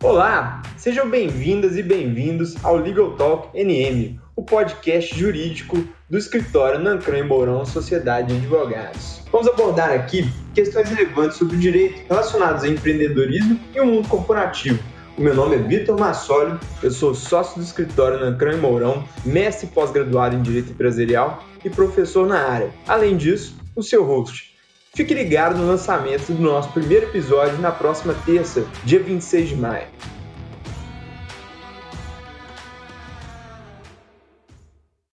Olá, sejam bem-vindas e bem-vindos ao Legal Talk NM, o podcast jurídico do escritório Nancran Mourão Sociedade de Advogados. Vamos abordar aqui questões relevantes sobre o direito relacionados a empreendedorismo e o mundo corporativo. O meu nome é Vitor Massoli, eu sou sócio do escritório Nancran Mourão, mestre pós-graduado em Direito Empresarial e professor na área. Além disso, o seu host. Fique ligado no lançamento do nosso primeiro episódio na próxima terça, dia 26 de maio.